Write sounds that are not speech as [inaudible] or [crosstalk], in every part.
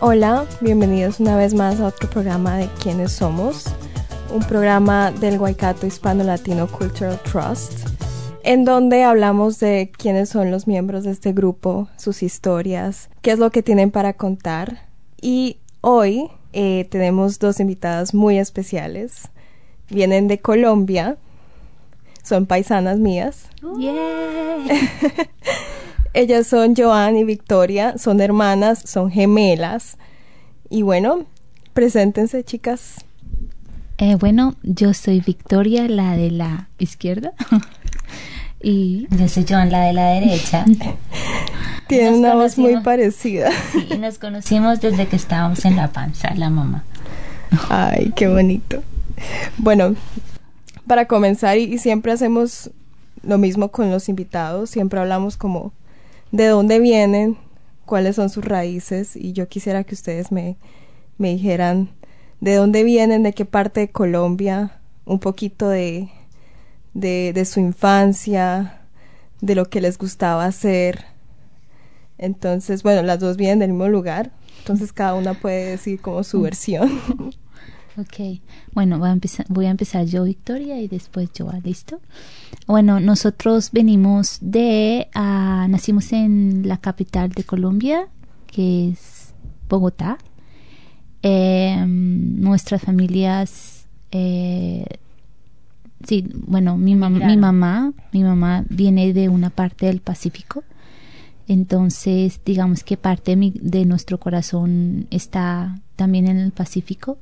Hola, bienvenidos una vez más a otro programa de ¿Quiénes somos? Un programa del Waikato Hispano Latino Cultural Trust, en donde hablamos de quiénes son los miembros de este grupo, sus historias, qué es lo que tienen para contar. Y hoy eh, tenemos dos invitadas muy especiales. Vienen de Colombia, son paisanas mías. [laughs] Ellas son Joan y Victoria, son hermanas, son gemelas. Y bueno, preséntense chicas. Eh, bueno, yo soy Victoria, la de la izquierda. [laughs] y yo soy Joan, la de la derecha. [laughs] Tienen una voz muy parecida. Sí, nos conocimos desde que estábamos en la panza, la mamá. Ay, qué bonito. Bueno, para comenzar, y, siempre hacemos lo mismo con los invitados, siempre hablamos como de dónde vienen, cuáles son sus raíces, y yo quisiera que ustedes me, me dijeran de dónde vienen, de qué parte de Colombia, un poquito de, de, de su infancia, de lo que les gustaba hacer. Entonces, bueno, las dos vienen del mismo lugar, entonces cada una puede decir como su [laughs] versión. Ok, bueno, voy a, empezar, voy a empezar yo, Victoria, y después yo, ¿listo? Bueno, nosotros venimos de, uh, nacimos en la capital de Colombia, que es Bogotá. Eh, nuestras familias, eh, sí, bueno, mi, mam mi mamá, mi mamá viene de una parte del Pacífico. Entonces, digamos que parte de, mi, de nuestro corazón está también en el Pacífico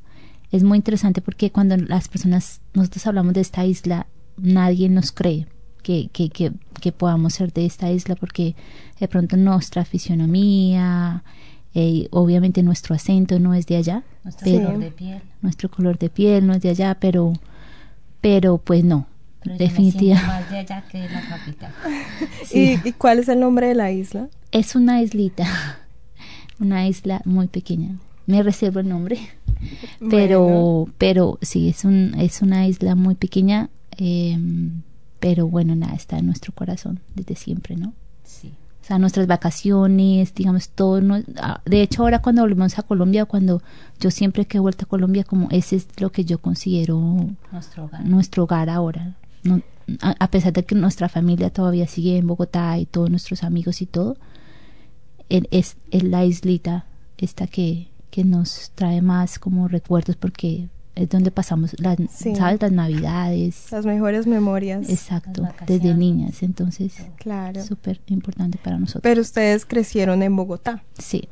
es muy interesante porque cuando las personas, nosotros hablamos de esta isla, nadie nos cree que, que, que, que podamos ser de esta isla porque de pronto nuestra fisionomía, eh, obviamente nuestro acento no es de allá. Nuestro color de piel. Nuestro color de piel no es de allá, pero, pero pues no. definitivamente. Más de allá que de la capital. [laughs] ¿Y, ¿Y cuál es el nombre de la isla? Es una islita, [laughs] una isla muy pequeña. Me reservo el nombre. [laughs] Pero bueno. pero sí es un es una isla muy pequeña eh, pero bueno nada está en nuestro corazón desde siempre no sí. O sea nuestras vacaciones digamos todo no, de hecho ahora cuando volvemos a Colombia cuando yo siempre que he vuelto a Colombia como ese es lo que yo considero nuestro hogar, nuestro hogar ahora no, a, a, pesar de que nuestra familia todavía sigue en Bogotá y todos nuestros amigos y todo es, es, es la islita esta que que nos trae más como recuerdos porque es donde pasamos las, sí. ¿sabes? las navidades. Las mejores memorias. Exacto, desde niñas, entonces claro. súper importante para nosotros. Pero ustedes crecieron en Bogotá. Sí,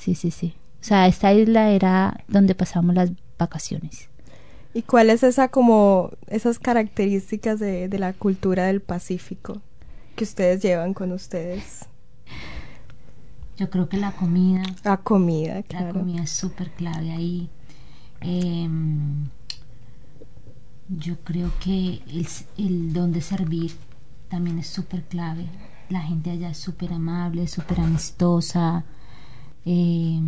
sí, sí, sí. O sea, esta isla era donde pasamos las vacaciones. ¿Y cuál es esa como, esas características de, de la cultura del Pacífico que ustedes llevan con ustedes? Yo creo que la comida. La comida, claro. La comida es súper clave ahí. Eh, yo creo que el, el don de servir también es súper clave. La gente allá es súper amable, súper amistosa, eh,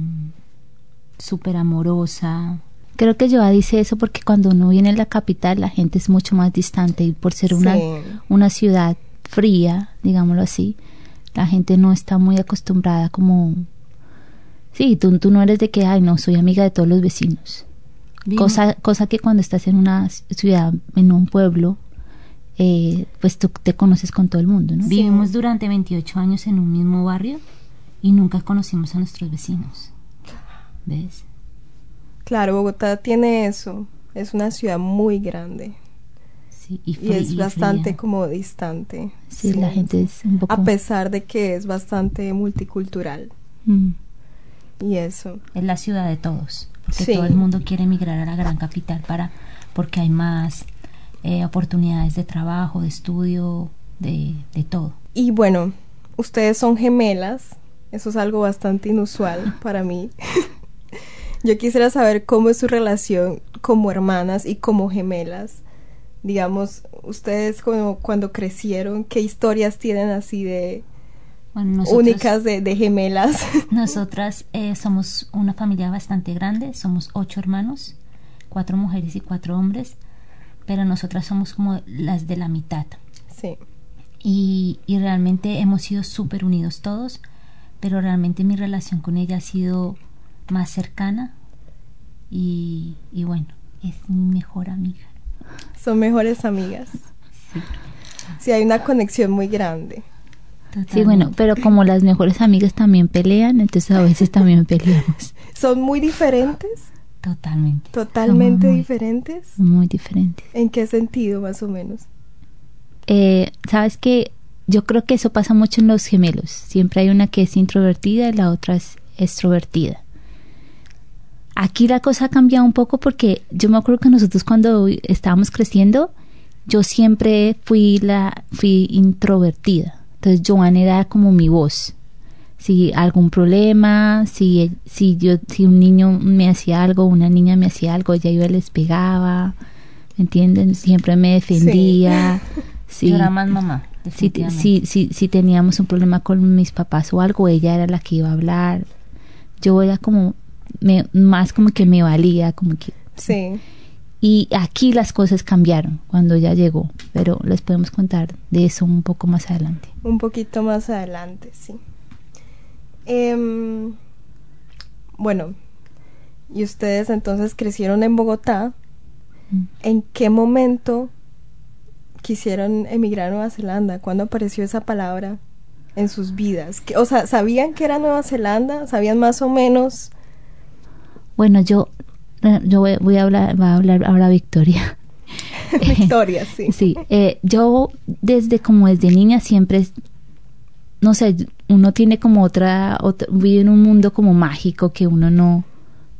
súper amorosa. Creo que Joa dice eso porque cuando uno viene a la capital la gente es mucho más distante y por ser una, una ciudad fría, digámoslo así, la gente no está muy acostumbrada como... Sí, tú, tú no eres de que, ay, no, soy amiga de todos los vecinos. Cosa, cosa que cuando estás en una ciudad, en un pueblo, eh, pues tú te conoces con todo el mundo, ¿no? Vivimos durante 28 años en un mismo barrio y nunca conocimos a nuestros vecinos. ¿Ves? Claro, Bogotá tiene eso. Es una ciudad muy grande Sí, y, es bastante fría. como distante. Sí, la gente es un poco... A pesar de que es bastante multicultural Mm, y eso. Es la ciudad de todos. Porque Sí. todo el mundo quiere emigrar a la gran capital para porque hay más eh, oportunidades de trabajo, de estudio, de, de todo. Y bueno, ustedes son gemelas. Eso es algo bastante inusual para mí. [laughs] Yo quisiera saber cómo es su relación como hermanas y como gemelas. Digamos, ustedes como cuando crecieron, ¿qué historias tienen así de Bueno, nosotros- únicas de, de gemelas? [laughs] Nosotras eh, somos una familia bastante grande, somos ocho hermanos, cuatro mujeres y cuatro hombres, pero nosotras somos como las de la mitad. sí, Y, y realmente hemos sido súper unidos todos, pero realmente mi relación con ella ha sido más cercana y, y bueno, es mi mejor amiga. Son mejores amigas. Sí, hay una conexión muy grande. Sí, bueno, pero como las mejores amigas también pelean, entonces a veces también peleamos. [laughs] ¿Son muy diferentes? Totalmente. ¿Totalmente muy- diferentes? Muy diferentes. ¿En qué sentido, más o menos? Eh, Sabes que yo creo que eso pasa mucho en los gemelos. Siempre hay una que es introvertida y la otra es extrovertida. Aquí la cosa ha cambiado un poco porque yo me acuerdo que nosotros cuando estábamos creciendo, yo siempre fui la fui introvertida. Entonces Joan era como mi voz. Si algún problema, si si yo si un niño me hacía algo, una niña me hacía algo, ella iba y les pegaba. ¿Me entienden? Siempre me defendía. Sí. Yo era más mamá. Si, si, si, si teníamos un problema con mis papás o algo, ella era la que iba a hablar. Yo era como, me, más como que me valía, como que... Sí. Y aquí las cosas cambiaron cuando ella llegó, pero les podemos contar de eso un poco más adelante. Un poquito más adelante, sí. Em, bueno, y ustedes entonces crecieron en Bogotá. Mm. ¿En qué momento quisieron emigrar a Nueva Zelanda? ¿Cuándo apareció esa palabra en sus vidas? ¿Qué- o sea, ¿sabían que era Nueva Zelanda? ¿Sabían más o menos? Bueno, yo, eh, yo voy, voy a hablar, va a hablar ahora Victoria. [laughs] Victoria, sí. [laughs] Sí, eh, yo desde como desde niña siempre, no sé, uno tiene como otra, otra, vive en un mundo como mágico que uno no,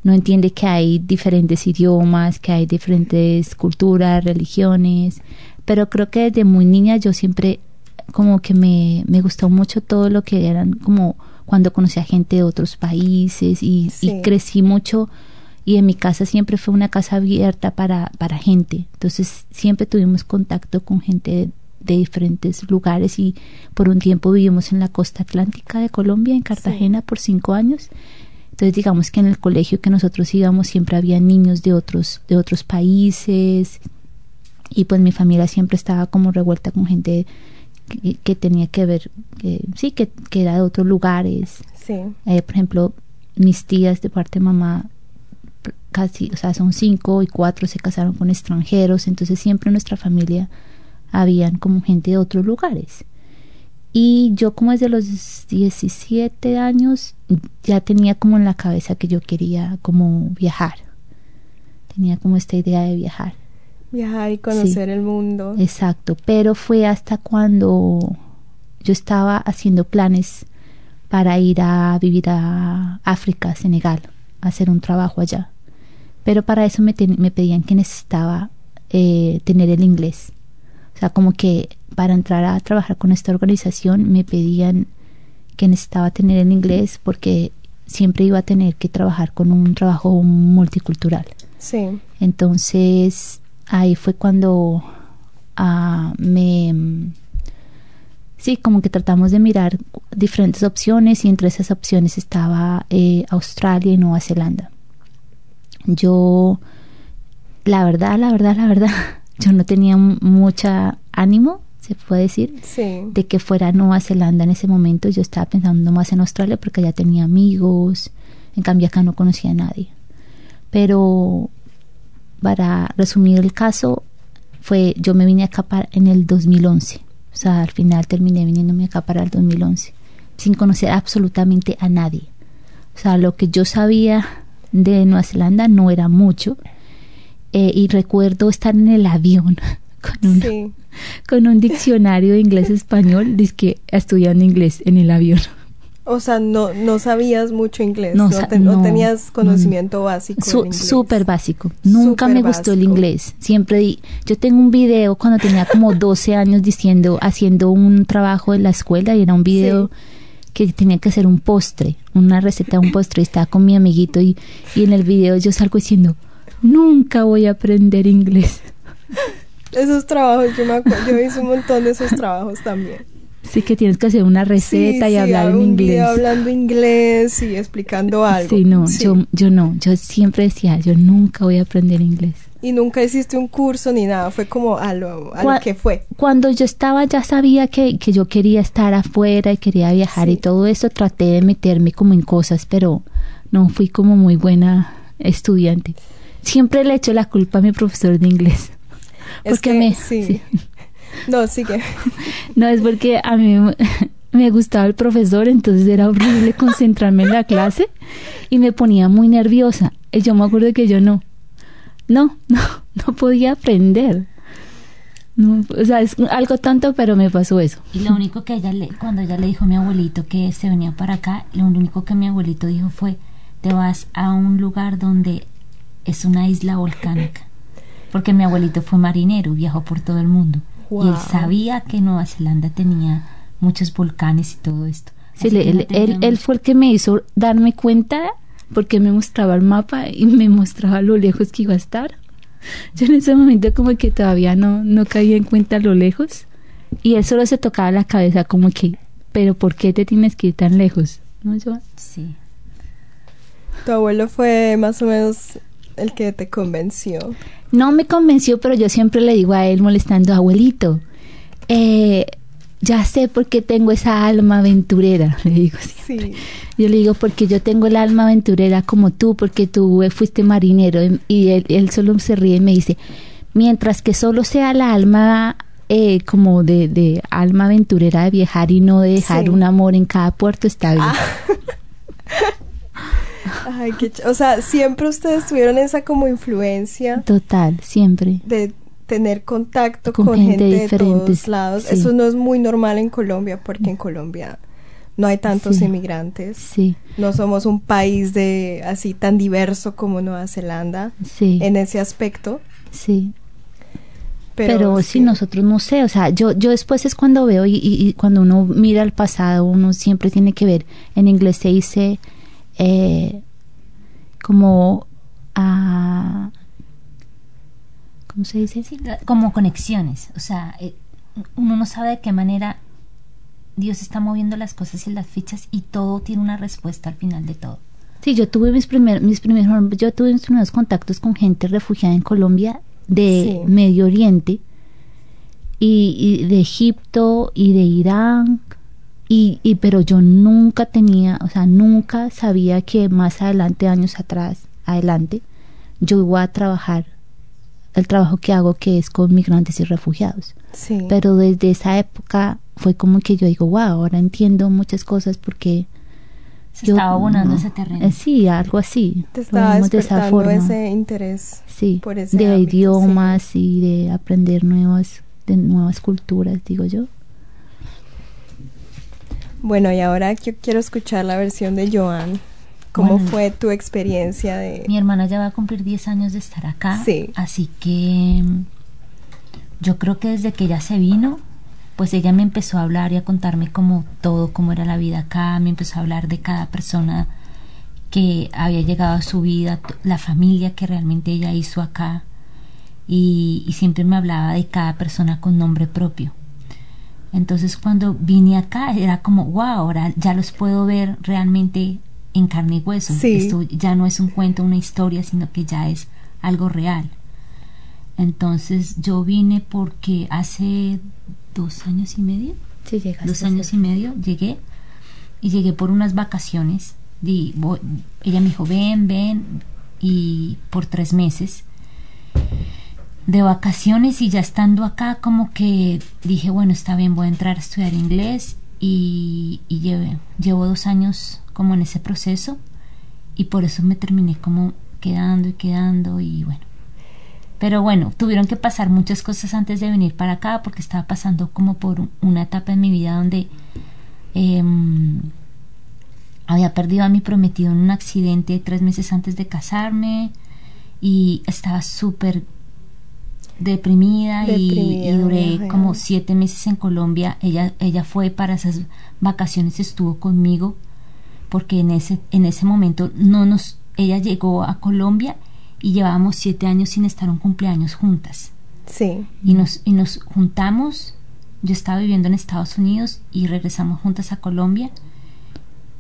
no entiende que hay diferentes idiomas, que hay diferentes culturas, religiones, pero creo que desde muy niña yo siempre como que me, me gustó mucho todo lo que eran como cuando conocí a gente de otros países y, Sí. y crecí mucho y en mi casa siempre fue una casa abierta para, para gente. Entonces siempre tuvimos contacto con gente de, de diferentes lugares y por un tiempo vivimos en la costa atlántica de Colombia, en Cartagena, por cinco años. Entonces digamos que en el colegio que nosotros íbamos siempre había niños de otros, de otros países y pues mi familia siempre estaba como revuelta con gente que, que tenía que ver, que, sí, que, que era de otros lugares. Sí. Eh, por ejemplo, mis tías de parte de mamá, casi, o sea, son cinco y cuatro se casaron con extranjeros, entonces siempre en nuestra familia habían como gente de otros lugares. Y yo como desde los 17 años ya tenía como en la cabeza que yo quería como viajar. Tenía como esta idea de viajar. Viajar y conocer el mundo. Exacto, pero fue hasta cuando yo estaba haciendo planes para ir a vivir a África, Senegal, a hacer un trabajo allá. Pero para eso me, me pedían que necesitaba eh, tener el inglés. O sea, como que para entrar a trabajar con esta organización me pedían que necesitaba tener el inglés porque siempre iba a tener que trabajar con un trabajo multicultural. Sí. Entonces ahí fue cuando ah, me... Sí, como que tratamos de mirar diferentes opciones y entre esas opciones estaba eh, Australia y Nueva Zelanda. Yo, la verdad, la verdad, la verdad, [laughs] yo no tenía mucha ánimo, se puede decir, Sí. de que fuera Nueva Zelanda en ese momento. Yo estaba pensando más en Australia porque allá tenía amigos, en cambio acá no conocía a nadie. Pero para resumir el caso, fue yo me vine acá para, en el 2011. O sea, al final terminé viniéndome acá para el 2011, sin conocer absolutamente a nadie. O sea, lo que yo sabía de Nueva Zelanda no era mucho. Eh, y recuerdo estar en el avión [laughs] con una, Sí. con un diccionario de inglés-español, estudiando inglés en el avión. O sea, no, no sabías mucho inglés, No no, sa- te- no no, tenías conocimiento básico Su-. Súper básico. Nunca me gustó el inglés. Siempre di, yo tengo un video cuando tenía como [laughs] 12 años diciendo, haciendo un trabajo en la escuela y era un video que tenía que hacer un postre, una receta de un postre y estaba con mi amiguito y, y en el video yo salgo diciendo, nunca voy a aprender inglés. [laughs] Esos trabajos, yo me acuerdo, yo hice un montón de esos trabajos también. Sí que tienes que hacer una receta Sí, y hablar en inglés. video hablando inglés y explicando algo. Sí, no, yo yo no, yo siempre decía, yo nunca voy a aprender inglés. Y nunca hiciste un curso ni nada, fue como a lo, a lo Cua- que fue. Cuando yo estaba ya sabía que, que yo quería estar afuera y quería viajar y todo eso, traté de meterme como en cosas, pero no fui como muy buena estudiante. Siempre le echo la culpa a mi profesor de inglés. Es Porque que, me, sí. sí. No, sigue. [laughs] No, es porque a mí [laughs] me- gustaba el profesor, entonces era horrible concentrarme en la clase y me ponía muy nerviosa. Y yo me acuerdo que yo no, no, [laughs] no, no podía aprender. No, o sea, es algo tonto, pero me pasó eso. Y lo único que ella le, cuando ella le dijo a mi abuelito que se venía para acá, lo único que mi abuelito dijo fue, te vas a un lugar donde es una isla volcánica. Porque mi abuelito fue marinero, viajó por todo el mundo. Y él sabía que Nueva Zelanda tenía muchos volcanes y todo esto. Sí, no él, fue el que me hizo darme cuenta porque me mostraba el mapa y me mostraba lo lejos que iba a estar. Yo en ese momento como que todavía no, no caía en cuenta lo lejos y él solo se tocaba la cabeza como que, pero ¿por qué te tienes que ir tan lejos? ¿No, yo? Sí. Tu abuelo fue más o menos el que te convenció. No me convenció, pero yo siempre le digo a él molestando, abuelito, eh, ya sé por qué tengo esa alma aventurera, [laughs] le digo siempre. Sí. Yo le digo, porque yo tengo el alma aventurera como tú, porque tú fuiste marinero. Y- Y él, él solo se ríe y me dice, mientras que solo sea la alma eh, como de, de alma aventurera de viajar y no de dejar Sí. un amor en cada puerto, está bien. [laughs] Ay, qué ch- o sea, siempre ustedes tuvieron esa como influencia Total, siempre. de tener contacto Con con, gente gente, de todos lados. sí. Eso no es muy normal en Colombia porque en Colombia no hay tantos Sí. inmigrantes. Sí, No somos un país de así tan diverso como Nueva Zelanda sí, en ese aspecto. sí. Pero, Pero, si nosotros no sé, o sea, yo, yo después es cuando veo y, y- y cuando uno mira al pasado, uno siempre tiene que ver, en inglés se dice eh, como a... ¿Cómo se dice? Sí, como conexiones. O sea, eh, uno no sabe de qué manera Dios está moviendo las cosas y las fichas y todo tiene una respuesta al final de todo. Sí, yo tuve mis primeros, mis primeros, yo tuve mis primeros contactos con gente refugiada en Colombia de Sí. Medio Oriente y, y de Egipto y de Irán y, y pero yo nunca tenía, o sea, nunca sabía que más adelante, años atrás, adelante, yo iba a trabajar el trabajo que hago que es con migrantes y refugiados. Sí. Pero desde esa época fue como que yo digo, wow, ahora entiendo muchas cosas porque Se yo- estaba abonando no, ese terreno. eh, sí, algo así. Te estaba de esa forma. ese interés. sí, por ese de ámbito, idiomas y de aprender nuevas, de nuevas culturas, digo yo. Bueno, y ahora yo quiero escuchar la versión de Joan. ¿Cómo Bueno. fue tu experiencia de...? Mi hermana ya va a cumplir 10 años de estar acá. Sí. Así que mm, yo creo que desde que ella se vino, pues ella me empezó a hablar y a contarme como todo, cómo era la vida acá, me empezó a hablar de cada persona que había llegado a su vida, la familia que realmente ella hizo acá. Y, y siempre me hablaba de cada persona con nombre propio. Entonces cuando vine acá era como, wow, ahora ya los puedo ver realmente en carne y hueso. Sí. Esto ya no es un cuento, una historia, sino que ya es algo real. Entonces yo vine porque hace dos años y medio, Sí, dos años y medio llegué y llegué por unas vacaciones. Voy- ella me dijo, ven, ven, y por tres meses de vacaciones y ya estando acá como que dije, bueno, está bien, voy a entrar a estudiar inglés y, y llevo dos años como en ese proceso y por eso me terminé como quedando y quedando y bueno. Pero bueno, tuvieron que pasar muchas cosas antes de venir para acá porque estaba pasando como por un- una etapa en mi vida donde em, había perdido a mi prometido en un accidente tres meses antes de casarme y estaba súper deprimida, y- Deprimida, y, duré ajá. como siete meses en Colombia. Ella, ella fue para esas vacaciones, estuvo conmigo porque en ese, en ese momento no nos, ella llegó a Colombia y llevábamos siete años sin estar un cumpleaños juntas Sí, y nos, y nos juntamos. Yo estaba viviendo en Estados Unidos y regresamos juntas a Colombia.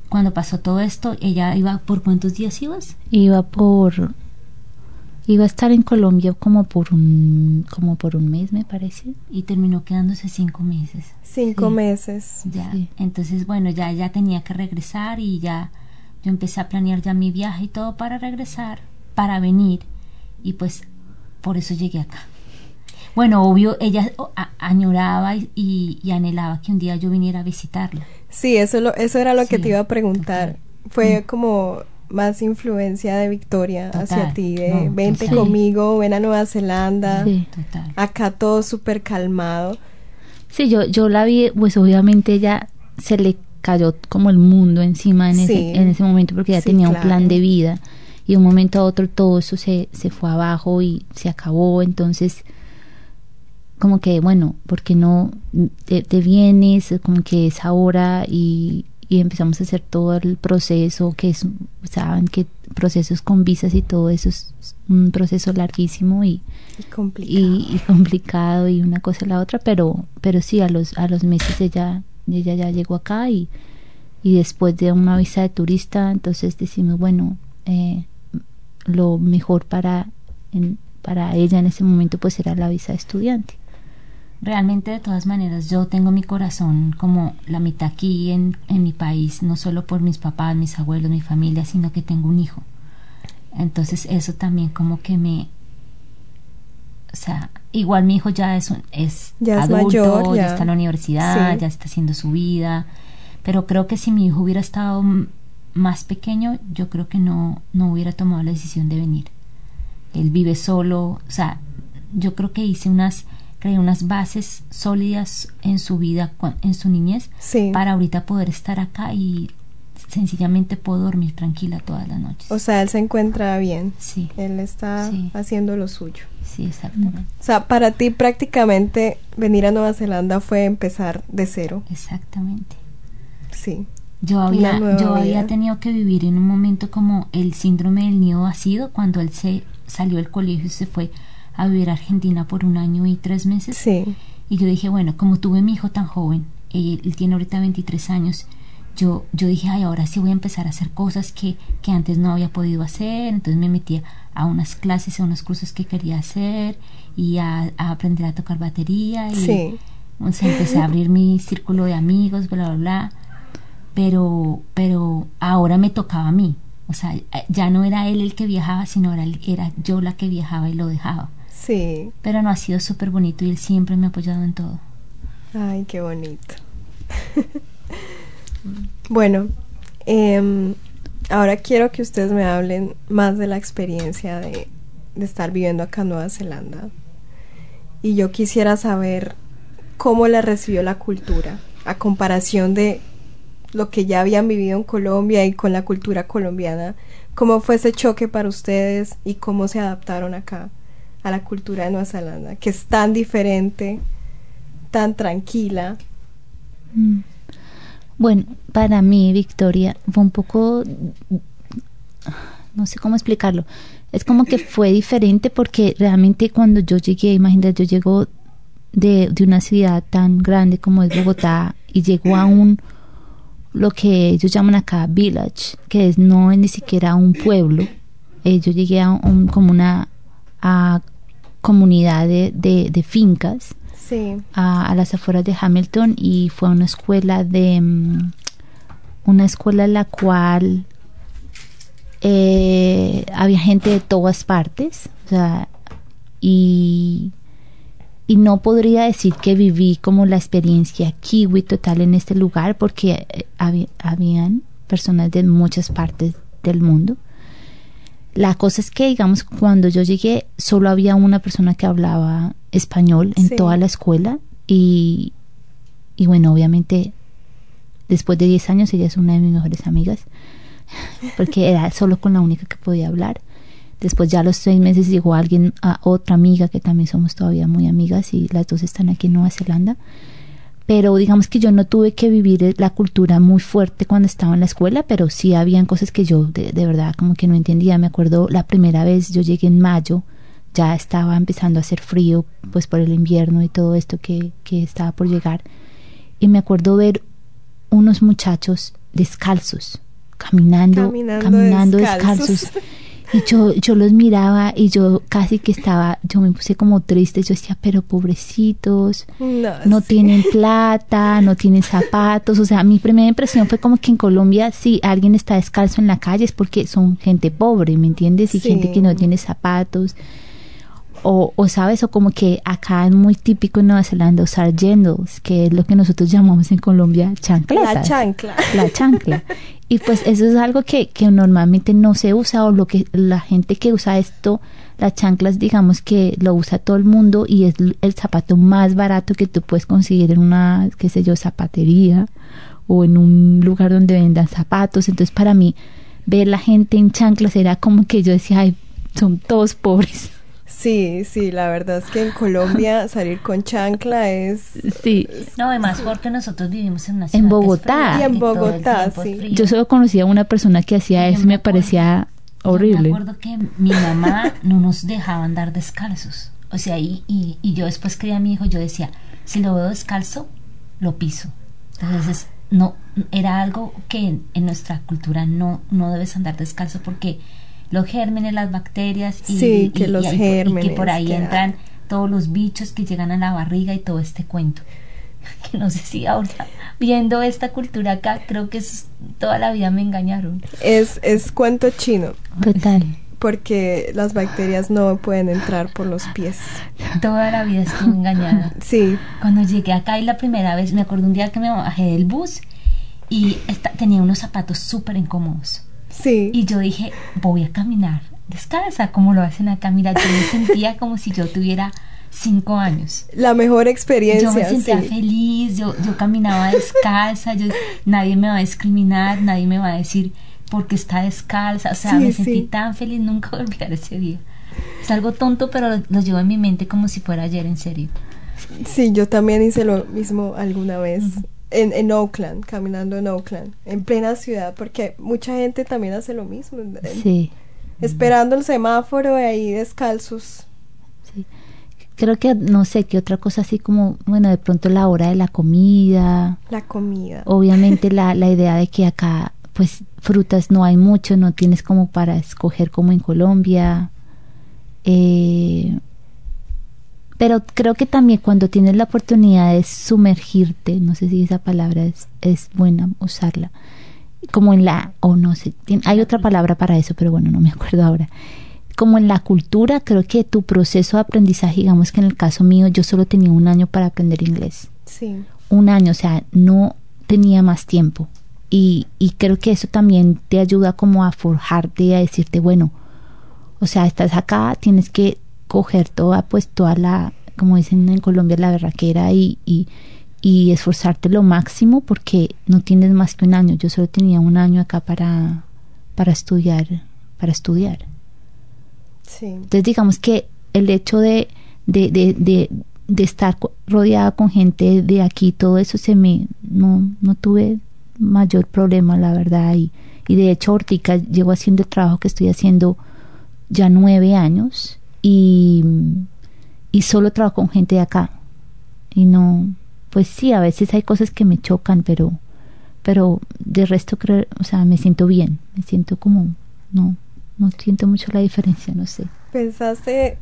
Cuando pasó todo esto, ella iba, ¿por cuántos días ibas? Iba por iba a estar en Colombia como por un como por un mes me parece. Y terminó quedándose cinco meses. cinco Sí. meses. Ya. Sí. Entonces, bueno, ya, ya tenía que regresar y ya yo empecé a planear ya mi viaje y todo para regresar, para venir. Y pues por eso llegué acá. Bueno, obvio, ella añoraba y, anhelaba que un día yo viniera a visitarla. Sí, eso, lo, eso era lo que te iba a preguntar. Fue como más influencia de Victoria hacia Total, ti, de no, vente total. conmigo, ven a Nueva Zelanda, Sí. Total. acá todo súper calmado. Sí, yo yo la vi, pues obviamente ella se le cayó como el mundo encima en Sí. ese en ese momento porque ella Sí, tenía un plan de vida y de un momento a otro todo eso se se fue abajo y se acabó, entonces como que bueno, porque no te, te vienes, como que es ahora y, y empezamos a hacer todo el proceso que es, saben que procesos con visas y todo eso es un proceso larguísimo y, Y complicado. y, y complicado y una cosa a la otra, pero, pero sí, a los, a los meses ella, ella ya llegó acá y, y después de una visa de turista, entonces decimos, bueno, eh, lo mejor para, en- para ella en ese momento pues era la visa de estudiante. Realmente, de todas maneras, yo tengo mi corazón como la mitad aquí en, en mi país, no solo por mis papás, mis abuelos, mi familia, sino que tengo un hijo. Entonces, eso también como que me... O sea, igual mi hijo ya es, un- es Ya es adulto, mayor, ya. ya. está en la universidad, Sí. ya está haciendo su vida, pero creo que si mi hijo hubiera estado más pequeño, yo creo que no, no hubiera tomado la decisión de venir. Él vive solo, o sea, yo creo que hice unas, creé unas bases sólidas en su vida, en su niñez, Sí. para ahorita poder estar acá y sencillamente puedo dormir tranquila todas las noches. O sea, él se encuentra bien. sí, Él está Sí. haciendo lo suyo. sí, exactamente, O sea, para ti prácticamente venir a Nueva Zelanda fue empezar de cero. exactamente. Sí. Yo había, yo había vida. tenido que vivir en un momento como el síndrome del nido vacío, cuando él se salió del colegio y se fue a vivir a Argentina por un año y tres meses. Sí. Y yo dije, bueno, como tuve mi hijo tan joven, él, él tiene ahorita 23 años, yo, yo dije, ay, ahora sí voy a empezar a hacer cosas que, que antes no había podido hacer. Entonces me metí a unas clases, a unos cursos que quería hacer y a, a aprender a tocar batería. Y, Sí. o sea, empecé a abrir mi círculo de amigos, bla, bla, bla. Pero, pero ahora me tocaba a mí. O sea, ya no era él el que viajaba, sino era, era yo la que viajaba y lo dejaba. Sí. Pero no ha sido súper bonito y él siempre me ha apoyado en todo. Ay, qué bonito. [laughs] bueno, em, ahora quiero que ustedes me hablen más de la experiencia de, de estar viviendo acá en Nueva Zelanda. Y yo quisiera saber cómo la recibió la cultura, a comparación de lo que ya habían vivido en Colombia y con la cultura colombiana. ¿Cómo fue ese choque para ustedes y cómo se adaptaron acá a la cultura de Nueva Zelanda, que es tan diferente, tan tranquila? Mm. Bueno, para mí, Victoria, fue un poco, no sé cómo explicarlo. Es como que fue diferente porque realmente cuando yo llegué, imagínate, yo llego de, de una ciudad tan grande como es Bogotá y llego a un, lo que ellos llaman acá village, que es no es ni siquiera un pueblo. Eh, yo llegué a un, como una a comunidad de, de, de fincas Sí, a, a las afueras de Hamilton y fue a una escuela de mm, una escuela en la cual eh, había gente de todas partes o sea, y y no podría decir que viví como la experiencia kiwi total en este lugar porque eh, había, habían personas de muchas partes del mundo la cosa es que, digamos, cuando yo llegué, solo había una persona que hablaba español en Sí. toda la escuela y, y bueno, obviamente después de 10 años ella es una de mis mejores amigas, [laughs] porque era solo con la única que podía hablar. Después ya a los seis meses llegó alguien, a otra amiga que también somos todavía muy amigas y las dos están aquí en Nueva Zelanda. Pero digamos que yo no tuve que vivir la cultura muy fuerte cuando estaba en la escuela, pero sí habían cosas que yo de, de verdad como que no entendía. Me acuerdo la primera vez yo llegué en mayo, ya estaba empezando a hacer frío, pues por el invierno y todo esto que, que estaba por llegar. Y me acuerdo ver unos muchachos descalzos, caminando, Caminando caminando, descalzos. descalzos. [laughs] Y yo, yo los miraba y yo casi que estaba, yo me puse como triste, yo decía, pero pobrecitos, No, no sí. tienen [laughs] plata, no tienen zapatos, o sea, mi primera impresión fue como que en Colombia si alguien está descalzo en la calle es porque son gente pobre, ¿me entiendes? Y Sí. gente que no tiene zapatos. O, o sabes, o como que acá es muy típico en Nueva Zelanda usar jandals, que es lo que nosotros llamamos en Colombia chancletas. La chancla. La chancla. Y pues eso es algo que, que normalmente no se usa o lo que la gente que usa esto, las chanclas digamos que lo usa todo el mundo y es el zapato más barato que tú puedes conseguir en una, qué sé yo, zapatería o en un lugar donde vendan zapatos. Entonces para mí ver la gente en chanclas era como que yo decía, ay, son todos pobres. Sí, sí, la verdad es que en Colombia [laughs] salir con chancla es... Sí. No, además porque nosotros vivimos en una ciudad En que es Bogotá. fría Y en Bogotá, sí. Yo solo conocía a una persona que hacía Yo eso y me me parecía Yo horrible. me acuerdo que mi mamá no nos dejaba andar descalzos. O sea, y, y, y yo después crié a mi hijo, yo decía, si lo veo descalzo, lo piso. Entonces, no, era algo que en, en nuestra cultura no, no debes andar descalzo porque los gérmenes, las bacterias y, Sí, que y- los y ahí- y que gérmenes, por ahí que- entran todos los bichos que llegan a la barriga y todo este cuento. [laughs] Que no sé si ahora, viendo esta cultura acá, creo que es- toda la vida me engañaron. Es, es cuento chino, Total. porque las bacterias no pueden entrar por los pies. Toda la vida estuve engañada. [laughs] Sí, Cuando llegué acá y la primera vez, me acuerdo un día que me bajé del bus y esta- tenía unos zapatos súper incómodos. Sí. Y yo dije, voy a caminar descalza, como lo hacen acá. Mira, yo me sentía como si yo tuviera cinco años. La mejor experiencia. Yo me sentía sí. feliz, yo, yo caminaba descalza, yo, nadie me va a discriminar, nadie me va a decir porque está descalza. O sea, Sí, me sentí sí. tan feliz, nunca [laughs] voy a olvidar ese día. Es algo tonto, pero lo, lo llevo en mi mente como si fuera ayer, en serio. Sí, yo también hice lo mismo alguna vez. En, en Oakland, caminando en Oakland, en plena ciudad, porque mucha gente también hace lo mismo, Sí. esperando el semáforo y ahí descalzos. Sí. Creo que no sé qué otra cosa así como, bueno, de pronto la hora de la comida, La comida. obviamente [laughs] la, la idea de que acá pues frutas no hay mucho, no tienes como para escoger como en Colombia. Eh, pero creo que también cuando tienes la oportunidad de sumergirte, no sé si esa palabra es, es buena usarla, como en la, o no sé, hay otra palabra para eso, pero bueno, no me acuerdo ahora. Como en la cultura, creo que tu proceso de aprendizaje, digamos que en el caso mío, yo solo tenía un año para aprender inglés Sí, un año, o sea, no tenía más tiempo. Y, y creo que eso también te ayuda como a forjarte a decirte, bueno, o sea, estás acá, tienes que coger toda, pues toda la, como dicen en Colombia, la berraquera y, y, y esforzarte lo máximo porque no tienes más que un año. Yo solo tenía un año acá para, para estudiar, para estudiar. sí. Entonces digamos que el hecho de, de, de, de, de estar rodeada con gente de aquí, todo eso se me, no, no tuve mayor problema, la verdad. Y, y de hecho, ahorita llevo haciendo el trabajo que estoy haciendo ya nueve años y, y solo trabajo con gente de acá. Y no, pues sí, a veces hay cosas que me chocan, pero, pero de resto creo, o sea, me siento bien, me siento como, no, no siento mucho la diferencia, no sé. ¿Pensaste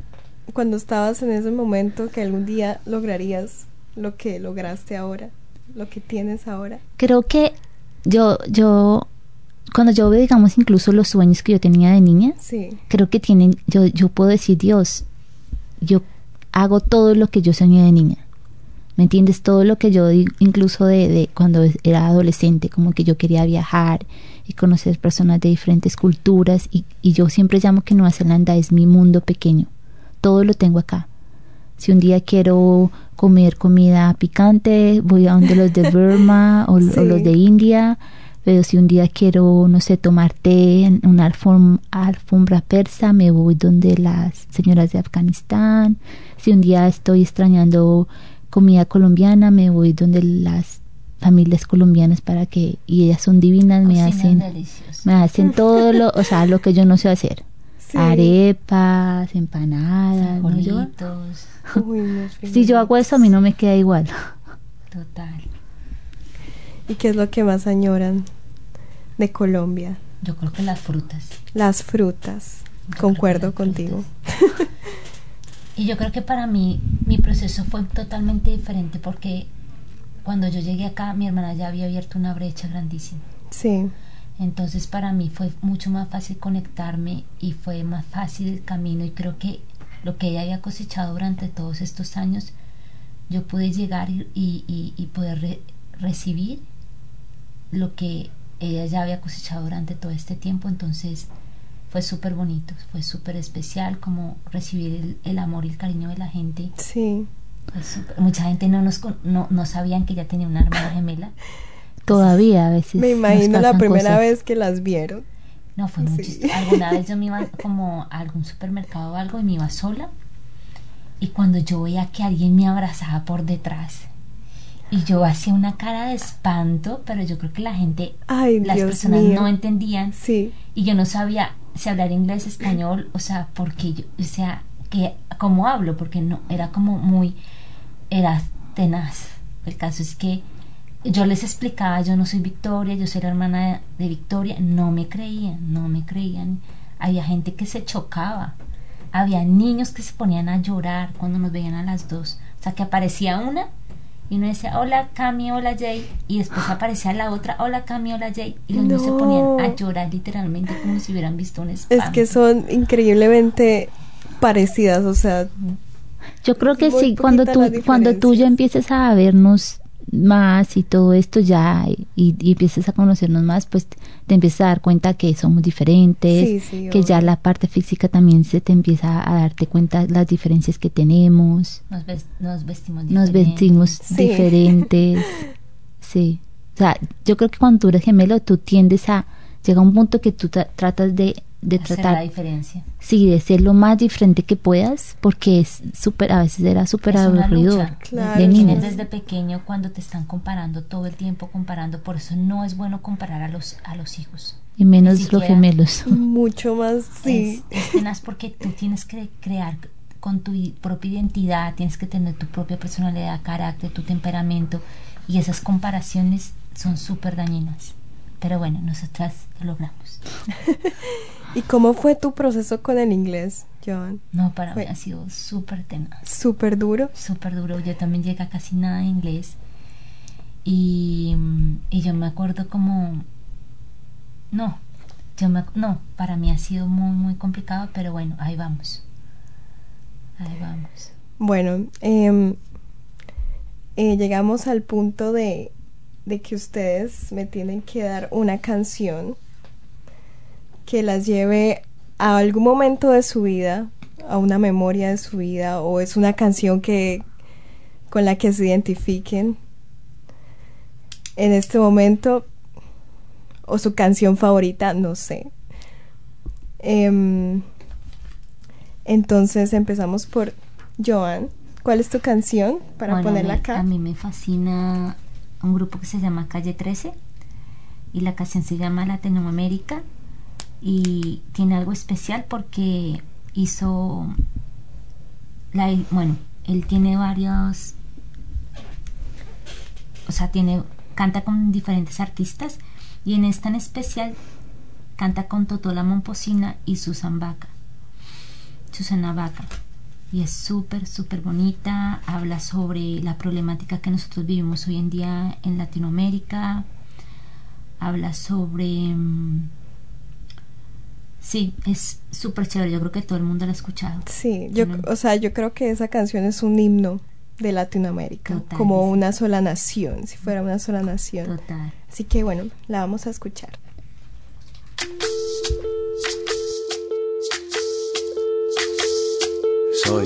cuando estabas en ese momento que algún día lograrías lo que lograste ahora? Lo que tienes ahora. creo que yo, yo, cuando yo veo, digamos, incluso los sueños que yo tenía de niña, Sí, creo que tienen, yo, yo puedo decir, Dios, yo hago todo lo que yo soñé de niña. ¿Me entiendes? Todo lo que yo incluso de, de cuando era adolescente, como que yo quería viajar y conocer personas de diferentes culturas y, y yo siempre llamo que Nueva Zelanda es mi mundo pequeño. Todo lo tengo acá. Si un día quiero comer comida picante, voy a donde los de [laughs] Burma o, Sí. o los de India. Pero si un día quiero, no sé, tomar té en una alfom- alfombra persa, me voy donde las señoras de Afganistán. Si un día estoy extrañando comida colombiana, me voy donde las familias colombianas para que, y ellas son divinas, me hacen, delicioso. me hacen todo lo, o sea, lo que yo no sé hacer. [laughs] Sí. Arepas, empanadas, ¿no? Yo- Uy, [laughs] si yo hago eso, a mí no me queda igual. total. ¿Y qué es lo que más añoran de Colombia? Yo creo que las frutas. Las frutas. Yo Concuerdo las contigo. [laughs] Y yo creo que para mí mi proceso fue totalmente diferente porque cuando yo llegué acá mi hermana ya había abierto una brecha grandísima. Sí, Entonces para mí fue mucho más fácil conectarme y fue más fácil el camino y creo que lo que ella había cosechado durante todos estos años, yo pude llegar y, y- y- y poder re- recibir lo que ella ya había cosechado durante todo este tiempo. Entonces fue súper bonito, fue súper especial como recibir el, el amor y el cariño de la gente. sí. Mucha gente no, nos, con- no, no sabían que ella tenía una hermana gemela. [laughs] Todavía a veces. Me imagino la primera cosas. vez que las vieron. No, fue Sí. muy chistoso. Alguna vez yo me iba [laughs] como a algún supermercado o algo y me iba sola. Y cuando yo veía que alguien me abrazaba por detrás. Y yo hacía una cara de espanto, pero yo creo que la gente, Ay, las Dios personas mío. no entendían. Sí, Y yo no sabía si hablar inglés, español, o sea, porque yo, o sea, que cómo hablo, porque no, era como muy, era tenaz. El caso es que yo les explicaba, yo no soy Victoria, yo soy la hermana de, de Victoria, no me creían, no me creían. Había gente que se chocaba, había niños que se ponían a llorar cuando nos veían a las dos. O sea, que aparecía una y uno decía, hola Cami, hola Jay, y después aparecía la otra, hola Cami, hola Jay, y los niños se ponían a llorar literalmente como si hubieran visto un espanto. es que son increíblemente parecidas, o sea, Yo creo que Muy sí, cuando tú, cuando tú ya empieces a vernos más y todo esto ya y, y empieces a conocernos más, pues te empiezas a dar cuenta que somos diferentes, Sí, sí, que ya la parte física también se te empieza a darte cuenta las diferencias que tenemos, Nos, ves- nos vestimos nos diferente. vestimos Sí. diferentes, [laughs] sí. O sea, yo creo que cuando tú eres gemelo, tú tiendes a llega un punto que tú tra- tratas de, de Hacer la tratar diferencia. Sí, de ser lo más diferente que puedas, porque es súper, a veces era súper aburrido. Claro, de sí. niñas. Desde pequeño cuando te están comparando todo el tiempo comparando, por eso no es bueno comparar a los a los hijos. Y menos los gemelos. [laughs] mucho más, sí. Es, es tenaz porque tú tienes que crear con tu propia identidad, tienes que tener tu propia personalidad, carácter, tu temperamento y esas comparaciones son súper dañinas. Pero bueno, nosotras lo logramos. [laughs] ¿Y cómo fue tu proceso con el inglés, Joan? No, para mí Fue- ha sido súper tenaz. Súper duro. súper duro. Yo también llegué a casi nada de inglés. Y, y yo me acuerdo como... No, yo me, no, para mí ha sido muy, muy complicado, pero bueno, ahí vamos. Ahí vamos. Bueno, em, eh, llegamos al punto de, de que ustedes me tienen que dar una canción que las lleve a algún momento de su vida, a una memoria de su vida, o es una canción que con la que se identifiquen en este momento, o su canción favorita, no sé. Em, entonces empezamos por Joan. ¿Cuál es tu canción para Bueno, ponerla a mí- acá? A mí me fascina un grupo que se llama Calle 13 y la canción se llama Latinoamérica y tiene algo especial porque hizo la, bueno él tiene varios o sea tiene canta con diferentes artistas y en esta en especial canta con Totola Momposina y Susan Vaca Susana Vaca y es súper, súper bonita. Habla sobre la problemática que nosotros vivimos hoy en día en Latinoamérica. Habla sobre... Sí, es súper chévere. Yo creo que todo el mundo la ha escuchado. Sí, yo, o sea, yo creo que esa canción es un himno de Latinoamérica, Total, como sí. una sola nación, si fuera una sola nación. Total. Así que bueno, la vamos a escuchar. Soy,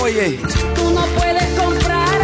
Oye, tú no puedes comprar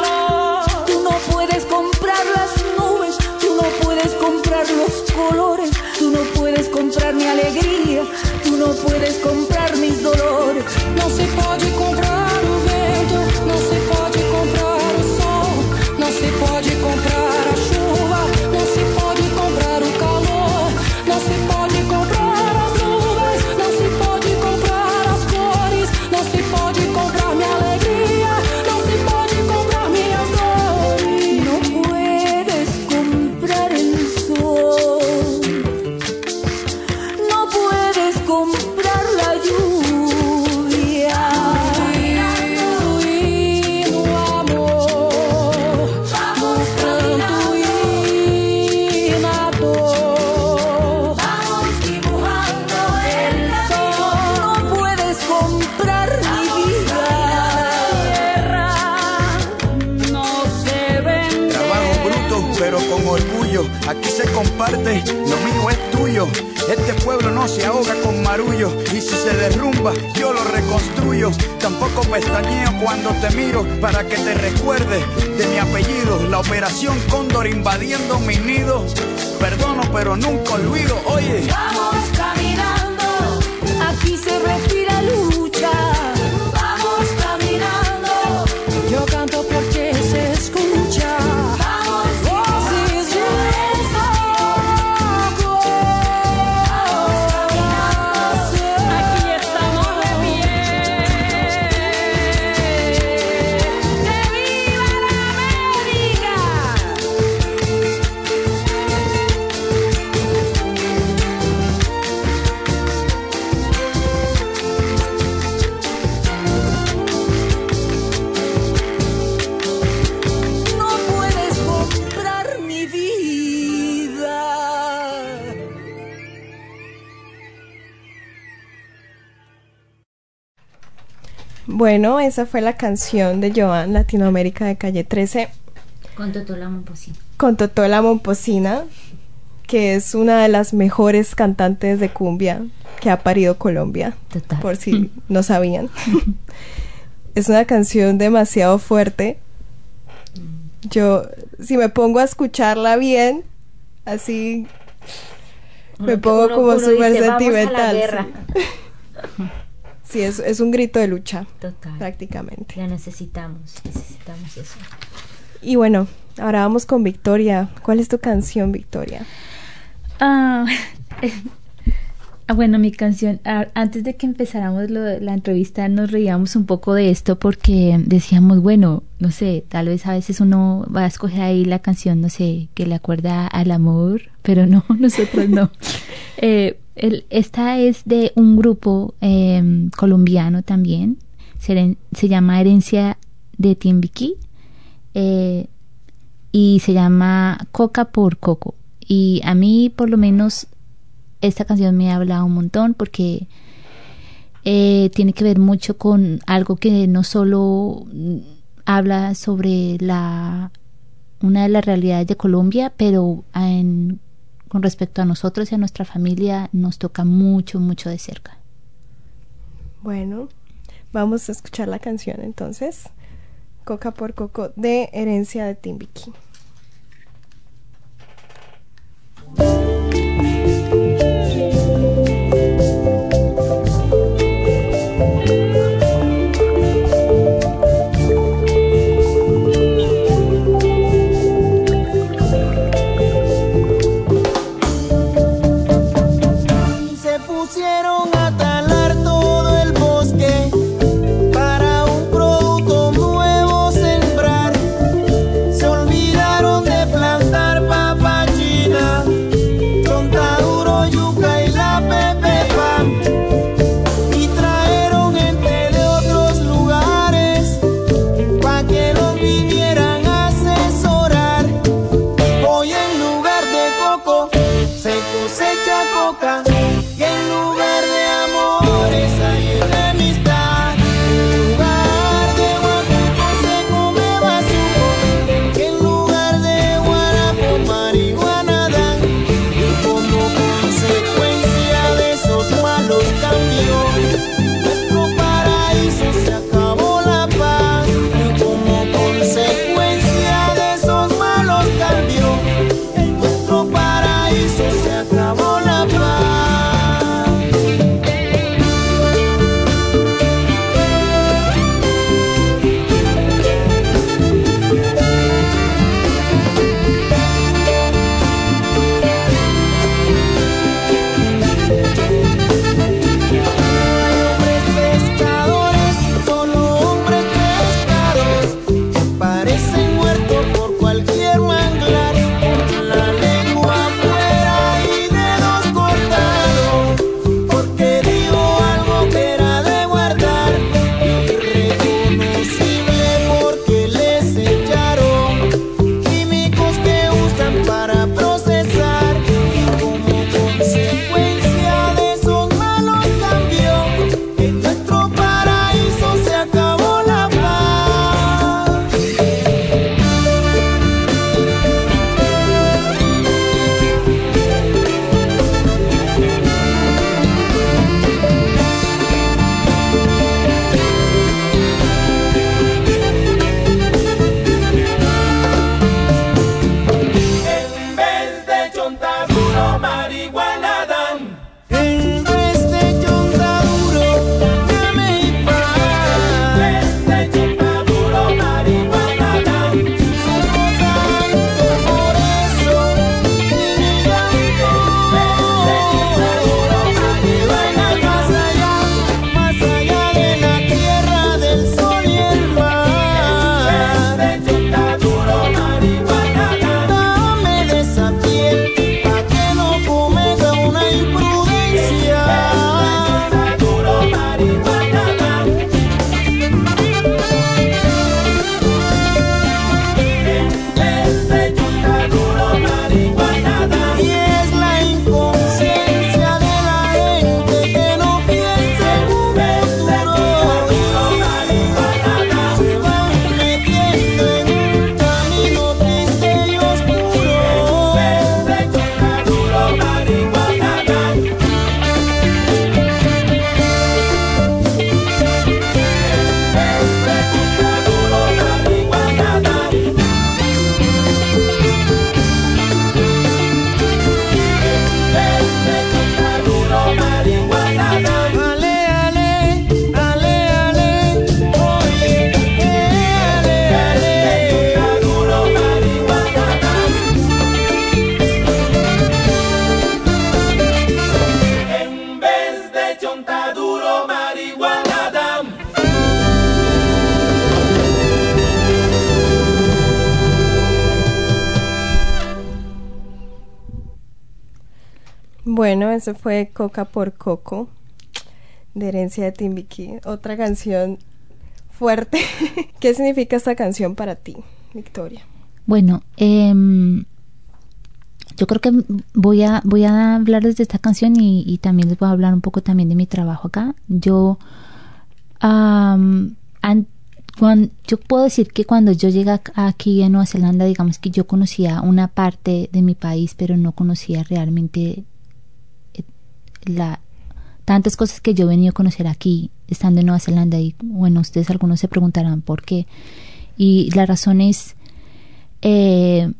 puedes Perdono, pero nunca olvido. Oye. Bueno, esa fue la canción de Joan, Latinoamérica de Calle 13, Con Totó la Momposina. con Totola Momposina, que es una de las mejores cantantes de cumbia que ha parido Colombia, Total. por si [laughs] no sabían. es una canción demasiado fuerte. Yo, si me pongo a escucharla bien, así me Uno- pongo como súper dice, "Vamos a la sentimental. [laughs] guerra". Sí, es, es un grito de lucha, Total. prácticamente. La necesitamos, necesitamos eso. Y bueno, ahora vamos con Victoria. ¿Cuál es tu canción, Victoria? Ah, ah, [laughs] bueno, mi canción, ah, antes de que empezáramos lo- la entrevista nos reíamos un poco de esto porque decíamos, bueno, no sé, tal vez a veces uno va a escoger ahí la canción, no sé, que le acuerda al amor, pero no, [laughs] nosotros no. [laughs] Eh, el- esta es de un grupo eh, colombiano también, se llama Herencia de Timbiquí. Eh, y se llama Coca por Coco. Y a mí, por lo menos, esta canción me habla un montón porque eh, tiene que ver mucho con algo que no solo habla sobre la una de las realidades de Colombia, pero en- con respecto a nosotros y a nuestra familia nos toca mucho, mucho de cerca. Bueno, vamos a escuchar la canción entonces. Coca por Coco de Herencia de Timbiquí. Bueno, eso fue Coca por Coco, de Herencia de Timbiquí. Otra canción fuerte. [laughs] ¿Qué significa esta canción para ti, Victoria? Bueno, em, yo creo que voy a voy a hablarles de esta canción y, también les voy a hablar un poco también de mi trabajo acá. Yo am, an- cuan- yo puedo decir que cuando yo llegué aquí a Nueva Zelanda, digamos que yo conocía una parte de mi país, pero no conocía realmente eh, la tantas cosas que yo he venido a conocer aquí estando en Nueva Zelanda y bueno ustedes algunos se preguntarán por qué. Y la razón es eh,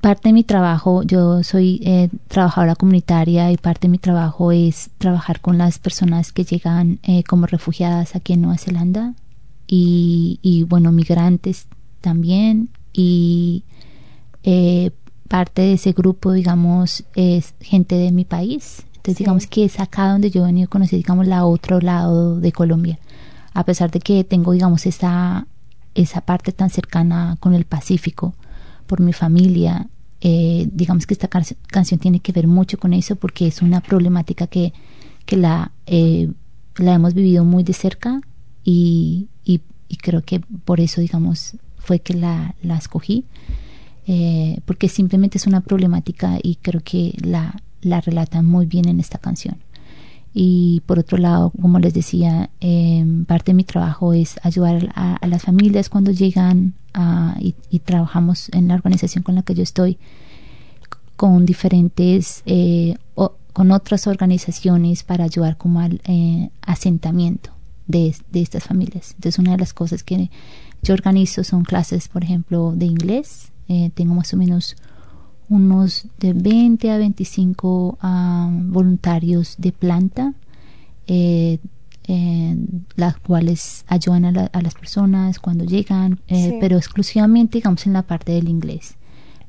parte de mi trabajo yo soy eh, trabajadora comunitaria y parte de mi trabajo es trabajar con las personas que llegan eh, como refugiadas aquí en Nueva Zelanda y, y bueno migrantes también y eh, parte de ese grupo digamos es gente de mi país digamos que es acá donde yo he venido a conocer digamos la otro lado de Colombia. A pesar de que tengo digamos esa esa parte tan cercana con el Pacífico por mi familia eh, digamos que esta can- canción tiene que ver mucho con eso porque es una problemática que, que la, eh, la hemos vivido muy de cerca y, y, y creo que por eso digamos fue que la, la escogí eh, porque simplemente es una problemática y creo que la, la relatan muy bien en esta canción y por otro lado, como les decía, eh, parte de mi trabajo es ayudar a, las familias cuando llegan y trabajamos en la organización con la que yo estoy con diferentes, eh, o- con otras organizaciones para ayudar como al eh, asentamiento de, de estas familias. Entonces una de las cosas que yo organizo son clases, por ejemplo, de inglés. Eh, tengo más o menos unos de 20 a 25 ah, voluntarios de planta, eh, eh, las cuales ayudan a, la- a las personas cuando llegan, eh, Sí. pero exclusivamente, digamos, en la parte del inglés,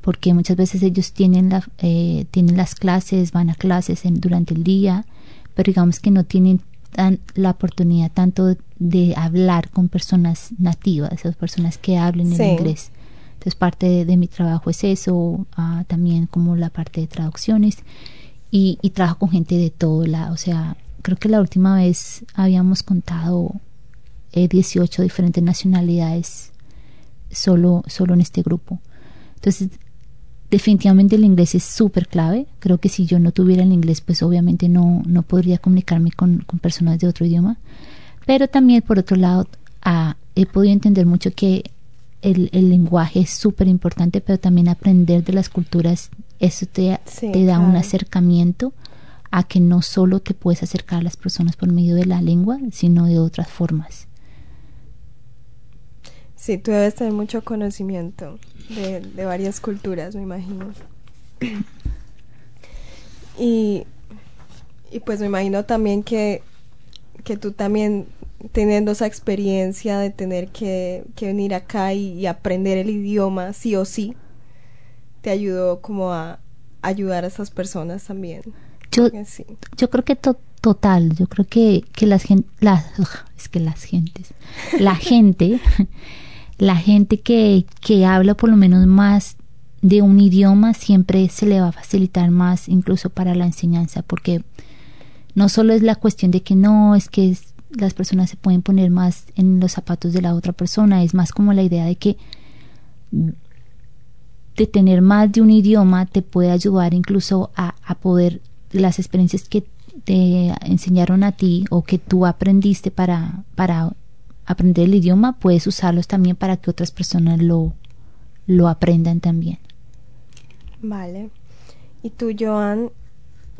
porque muchas veces ellos tienen, la, eh, tienen las clases, van a clases en- durante el día, pero digamos que no tienen tan- la oportunidad tanto de, de hablar con personas nativas, esas personas que hablen Sí. el inglés. Entonces parte de, mi trabajo es eso, ah, también como la parte de traducciones y, trabajo con gente de todo lado. O sea, creo que la última vez habíamos contado eh, 18 diferentes nacionalidades solo, solo en este grupo. Entonces, definitivamente el inglés es súper clave. Creo que si yo no tuviera el inglés, pues obviamente no, no podría comunicarme con, con personas de otro idioma. Pero también, por otro lado, ah, he podido entender mucho que el, el lenguaje es súper importante, pero también aprender de las culturas, eso te, Sí, te da un acercamiento a que no solo te puedes acercar a las personas por medio de la lengua, sino de otras formas. Sí, tú debes tener mucho conocimiento de, de varias culturas, me imagino. Y, y pues me imagino también que, que tú también teniendo esa experiencia de tener que, que venir acá y, y aprender el idioma sí o sí, te ayudó como a ayudar a esas personas también. Yo, sí. yo creo que to- total, yo creo que, que las gen- las es que las gentes, la [laughs] gente, [laughs] la gente que, que habla por lo menos más de un idioma siempre se le va a facilitar más incluso para la enseñanza porque no solo es la cuestión de que no es que es- las personas se pueden poner más en los zapatos de la otra persona es más como la idea de que de tener más de un idioma te puede ayudar incluso a, a poder las experiencias que te enseñaron a ti o que tú aprendiste para, para aprender el idioma, puedes usarlos también para que otras personas lo, lo aprendan también. Vale. Y tú, Joan,